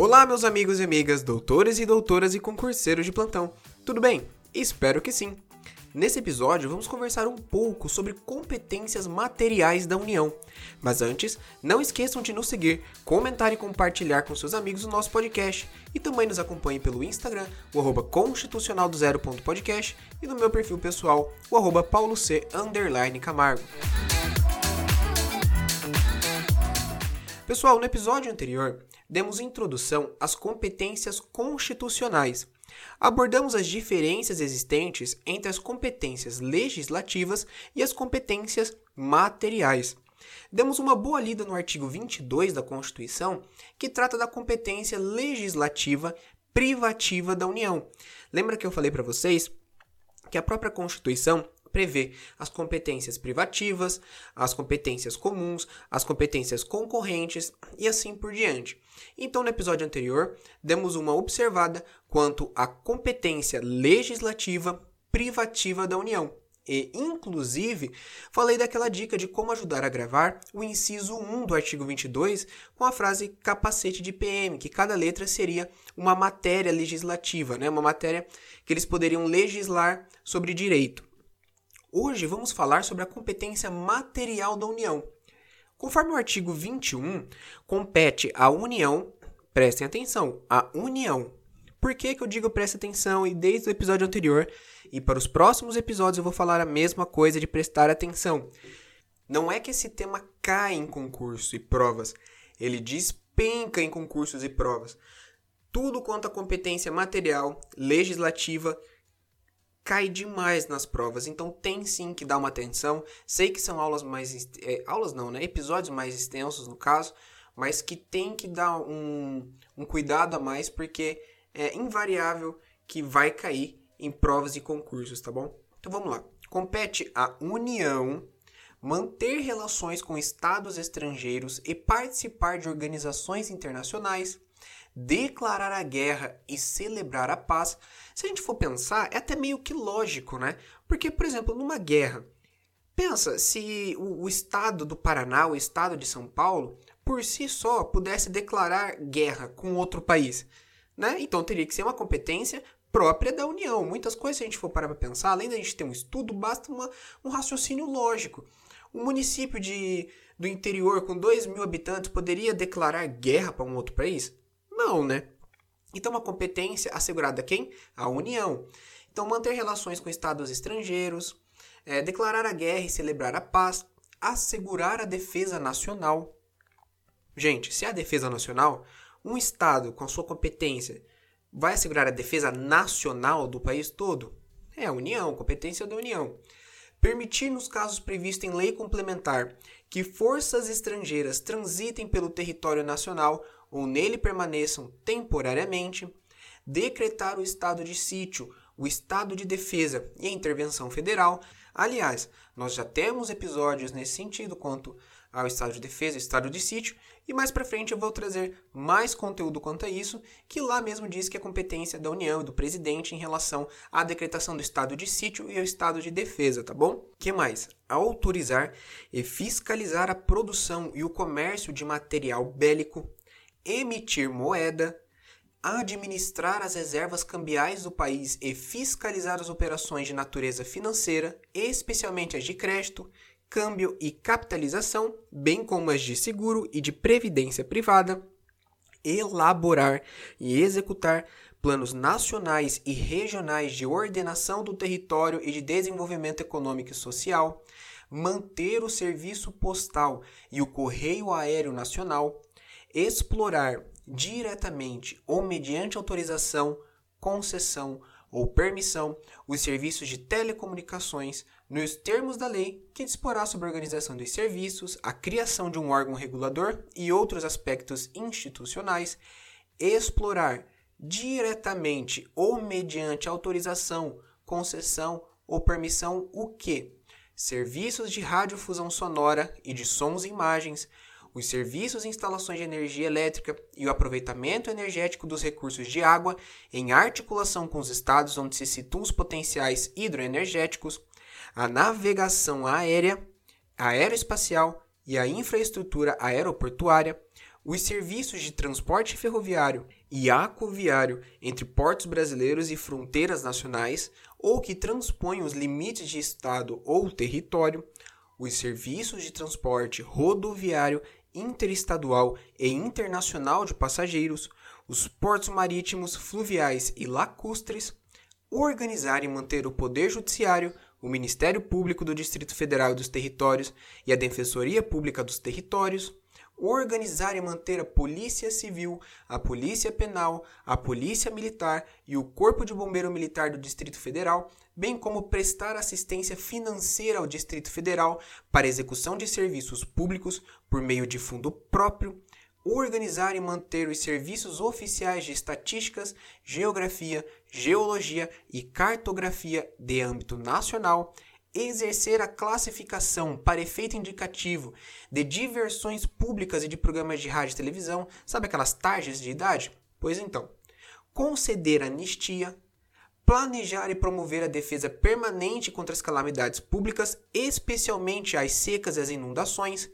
Olá, meus amigos e amigas, doutores e doutoras e concurseiros de plantão. Tudo bem? Espero que sim. Nesse episódio, vamos conversar um pouco sobre competências materiais da União. Mas antes, não esqueçam de nos seguir, comentar e compartilhar com seus amigos o nosso podcast. E também nos acompanhe pelo Instagram, o arroba constitucional e no meu perfil pessoal, o arroba pauloc Camargo. Pessoal, no episódio anterior, demos introdução às competências constitucionais. Abordamos as diferenças existentes entre as competências legislativas e as competências materiais. Demos uma boa lida no artigo 22 da Constituição, que trata da competência legislativa privativa da União. Lembra que eu falei para vocês que a própria Constituição prevê as competências privativas, as competências comuns, as competências concorrentes e assim por diante. Então, no episódio anterior, demos uma observada quanto à competência legislativa privativa da União. E, inclusive, falei daquela dica de como ajudar a gravar o inciso 1 do artigo 22 com a frase capacete de PM, que cada letra seria uma matéria legislativa, né? uma matéria que eles poderiam legislar sobre direito. Hoje vamos falar sobre a competência material da União. Conforme o artigo 21, compete à União, prestem atenção, à União. Por que, que eu digo preste atenção e desde o episódio anterior e para os próximos episódios eu vou falar a mesma coisa de prestar atenção? Não é que esse tema cai em concurso e provas, ele despenca em concursos e provas. Tudo quanto a competência material, legislativa, cai demais nas provas, então tem sim que dar uma atenção. Sei que são aulas mais é, aulas não, né? Episódios mais extensos no caso, mas que tem que dar um, um cuidado a mais porque é invariável que vai cair em provas e concursos, tá bom? Então vamos lá. Compete à União manter relações com estados estrangeiros e participar de organizações internacionais declarar a guerra e celebrar a paz, se a gente for pensar, é até meio que lógico, né? Porque, por exemplo, numa guerra, pensa se o, o estado do Paraná, o estado de São Paulo, por si só pudesse declarar guerra com outro país, né? Então teria que ser uma competência própria da União. Muitas coisas, se a gente for parar para pensar, além da gente ter um estudo, basta uma, um raciocínio lógico. Um município de, do interior com 2 mil habitantes poderia declarar guerra para um outro país? Não, né? Então, uma competência assegurada a quem? A União. Então, manter relações com estados estrangeiros, é, declarar a guerra e celebrar a paz, assegurar a defesa nacional. Gente, se é a defesa nacional, um estado com a sua competência vai assegurar a defesa nacional do país todo? É a União, competência da União. Permitir, nos casos previstos em lei complementar, que forças estrangeiras transitem pelo território nacional ou nele permaneçam temporariamente, decretar o estado de sítio, o estado de defesa e a intervenção federal. Aliás, nós já temos episódios nesse sentido quanto ao estado de defesa, estado de sítio, e mais para frente eu vou trazer mais conteúdo quanto a isso, que lá mesmo diz que é competência da União e do presidente em relação à decretação do estado de sítio e ao estado de defesa, tá bom? Que mais? Autorizar e fiscalizar a produção e o comércio de material bélico, emitir moeda, administrar as reservas cambiais do país e fiscalizar as operações de natureza financeira, especialmente as de crédito, câmbio e capitalização, bem como as de seguro e de previdência privada, elaborar e executar planos nacionais e regionais de ordenação do território e de desenvolvimento econômico e social, manter o serviço postal e o correio aéreo nacional, explorar diretamente ou mediante autorização, concessão ou permissão os serviços de telecomunicações nos termos da lei que disporá sobre a organização dos serviços, a criação de um órgão regulador e outros aspectos institucionais, explorar diretamente ou mediante autorização, concessão ou permissão o que? Serviços de radiodifusão sonora e de sons e imagens, os serviços e instalações de energia elétrica e o aproveitamento energético dos recursos de água em articulação com os estados onde se situam os potenciais hidroenergéticos, a navegação aérea, aeroespacial e a infraestrutura aeroportuária, os serviços de transporte ferroviário e aquoviário entre portos brasileiros e fronteiras nacionais ou que transpõem os limites de estado ou território, os serviços de transporte rodoviário interestadual e internacional de passageiros, os portos marítimos, fluviais e lacustres, organizar e manter o Poder Judiciário, o Ministério Público do Distrito Federal e dos Territórios e a Defensoria Pública dos Territórios, organizar e manter a Polícia Civil, a Polícia Penal, a Polícia Militar e o Corpo de Bombeiro Militar do Distrito Federal, bem como prestar assistência financeira ao Distrito Federal para execução de serviços públicos por meio de fundo próprio, organizar e manter os serviços oficiais de estatísticas, geografia, geologia e cartografia de âmbito nacional exercer a classificação para efeito indicativo de diversões públicas e de programas de rádio e televisão, sabe aquelas tarjas de idade? Pois então, conceder anistia, planejar e promover a defesa permanente contra as calamidades públicas, especialmente as secas e as inundações,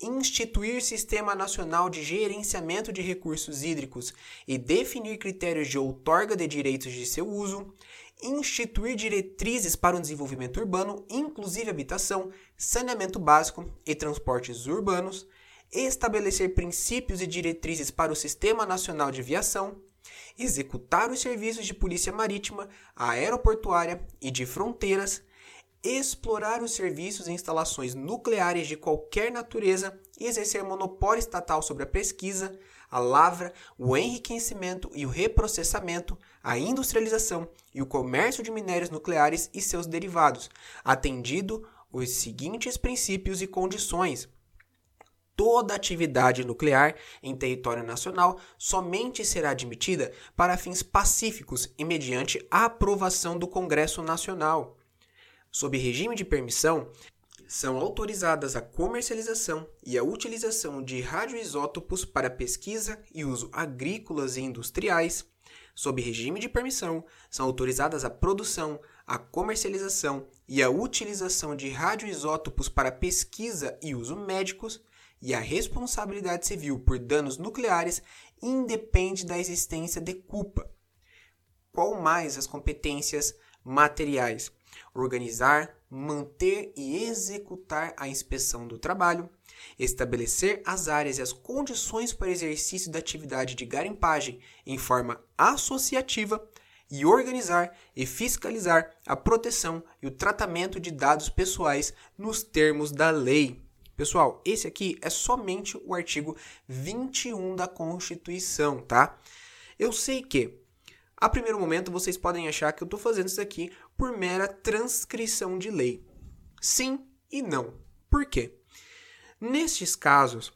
instituir sistema nacional de gerenciamento de recursos hídricos e definir critérios de outorga de direitos de seu uso, instituir diretrizes para o desenvolvimento urbano, inclusive habitação, saneamento básico e transportes urbanos, estabelecer princípios e diretrizes para o Sistema Nacional de Aviação, executar os serviços de polícia marítima, aeroportuária e de fronteiras, explorar os serviços e instalações nucleares de qualquer natureza e exercer monopólio estatal sobre a pesquisa, a lavra, o enriquecimento e o reprocessamento, a industrialização e o comércio de minérios nucleares e seus derivados, atendido os seguintes princípios e condições. Toda atividade nuclear em território nacional somente será admitida para fins pacíficos e mediante a aprovação do Congresso Nacional. Sob regime de permissão, são autorizadas a comercialização e a utilização de radioisótopos para pesquisa e uso agrícolas e industriais. Sob regime de permissão, são autorizadas a produção, a comercialização e a utilização de radioisótopos para pesquisa e uso médicos, e a responsabilidade civil por danos nucleares independe da existência de culpa. Qual mais as competências materiais? Organizar, manter e executar a inspeção do trabalho, estabelecer as áreas e as condições para exercício da atividade de garimpagem em forma associativa e organizar e fiscalizar a proteção e o tratamento de dados pessoais nos termos da lei. Pessoal, esse aqui é somente o artigo 21 da Constituição, tá? Eu sei que a primeiro momento, vocês podem achar que eu estou fazendo isso aqui por mera transcrição de lei. Sim e não. Por quê? Nestes casos,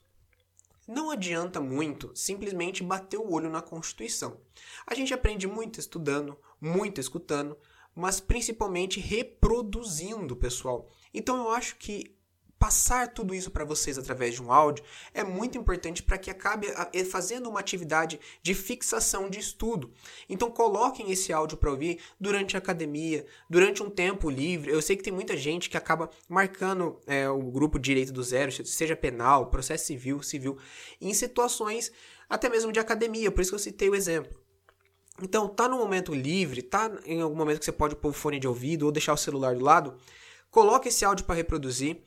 não adianta muito simplesmente bater o olho na Constituição. A gente aprende muito estudando, muito escutando, mas principalmente reproduzindo, pessoal. Então eu acho que passar tudo isso para vocês através de um áudio é muito importante para que acabe fazendo uma atividade de fixação de estudo. Então coloquem esse áudio para ouvir durante a academia, durante um tempo livre. Eu sei que tem muita gente que acaba marcando é, o grupo Direito do Zero, seja penal, processo civil, civil, em situações até mesmo de academia, por isso que eu citei o exemplo. Então, tá no momento livre, tá em algum momento que você pode pôr o fone de ouvido ou deixar o celular do lado, coloque esse áudio para reproduzir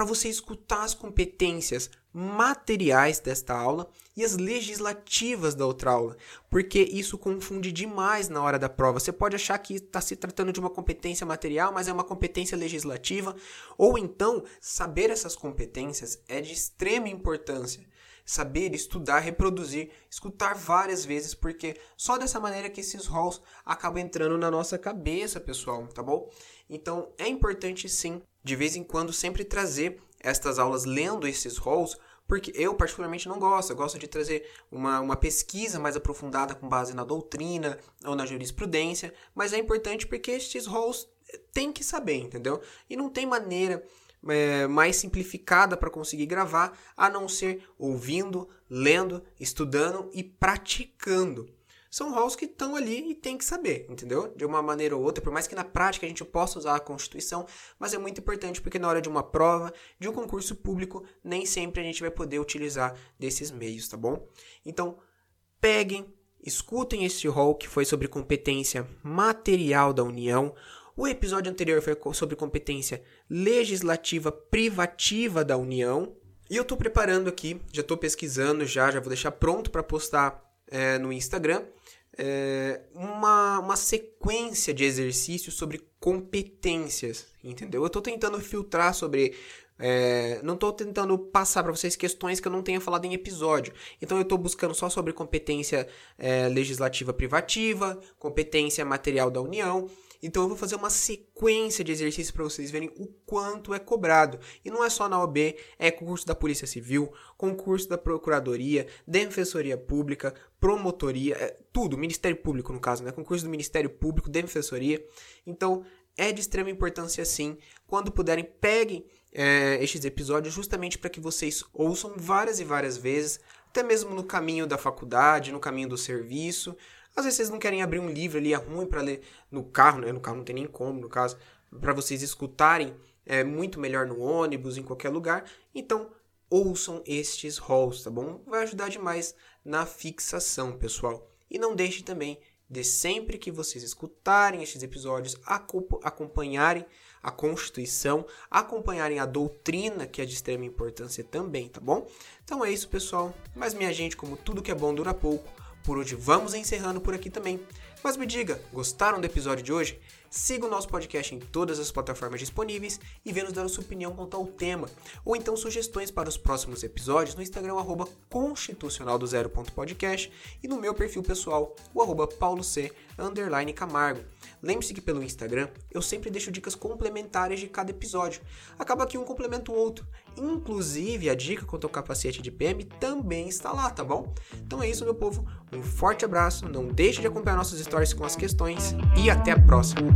para você escutar as competências materiais desta aula e as legislativas da outra aula, porque isso confunde demais na hora da prova. Você pode achar que está se tratando de uma competência material, mas é uma competência legislativa, ou então saber essas competências é de extrema importância. Saber, estudar, reproduzir, escutar várias vezes, porque só dessa maneira que esses roles acabam entrando na nossa cabeça, pessoal, tá bom? Então é importante sim de vez em quando sempre trazer estas aulas lendo esses roles, porque eu particularmente não gosto, eu gosto de trazer uma, uma pesquisa mais aprofundada com base na doutrina ou na jurisprudência, mas é importante porque estes roles tem que saber, entendeu? E não tem maneira é, mais simplificada para conseguir gravar a não ser ouvindo, lendo, estudando e praticando. São halls que estão ali e tem que saber, entendeu? De uma maneira ou outra, por mais que na prática a gente possa usar a Constituição, mas é muito importante porque na hora de uma prova, de um concurso público, nem sempre a gente vai poder utilizar desses meios, tá bom? Então, peguem, escutem este hall que foi sobre competência material da União. O episódio anterior foi sobre competência legislativa privativa da União. E eu estou preparando aqui, já estou pesquisando já, já vou deixar pronto para postar é, no Instagram é, uma, uma sequência de exercícios sobre competências, entendeu? Eu estou tentando filtrar sobre. É, não estou tentando passar para vocês questões que eu não tenha falado em episódio. Então eu estou buscando só sobre competência é, legislativa privativa, competência material da União então eu vou fazer uma sequência de exercícios para vocês verem o quanto é cobrado. E não é só na OB, é concurso da Polícia Civil, concurso da Procuradoria, Defensoria Pública, Promotoria, é, tudo, Ministério Público no caso, né? Concurso do Ministério Público, Defensoria. Então é de extrema importância sim. Quando puderem, peguem é, estes episódios justamente para que vocês ouçam várias e várias vezes, até mesmo no caminho da faculdade, no caminho do serviço às vezes vocês não querem abrir um livro ali, é ruim para ler no carro, né? No carro não tem nem como, no caso, para vocês escutarem, é muito melhor no ônibus, em qualquer lugar. Então, ouçam estes halls, tá bom? Vai ajudar demais na fixação, pessoal. E não deixe também de sempre que vocês escutarem estes episódios, acompanharem a Constituição, acompanharem a doutrina, que é de extrema importância também, tá bom? Então é isso, pessoal. Mas minha gente, como tudo que é bom dura pouco, por hoje vamos encerrando por aqui também. Mas me diga, gostaram do episódio de hoje? Siga o nosso podcast em todas as plataformas disponíveis e venha nos dar a sua opinião quanto ao tema, ou então sugestões para os próximos episódios no Instagram, arroba constitucional do zero podcast, e no meu perfil pessoal, o arroba paulo c, underline Camargo. Lembre-se que pelo Instagram eu sempre deixo dicas complementares de cada episódio. Acaba que um complementa o outro. Inclusive, a dica quanto ao capacete de PM também está lá, tá bom? Então é isso, meu povo. Um forte abraço, não deixe de acompanhar nossas stories com as questões e até a próxima.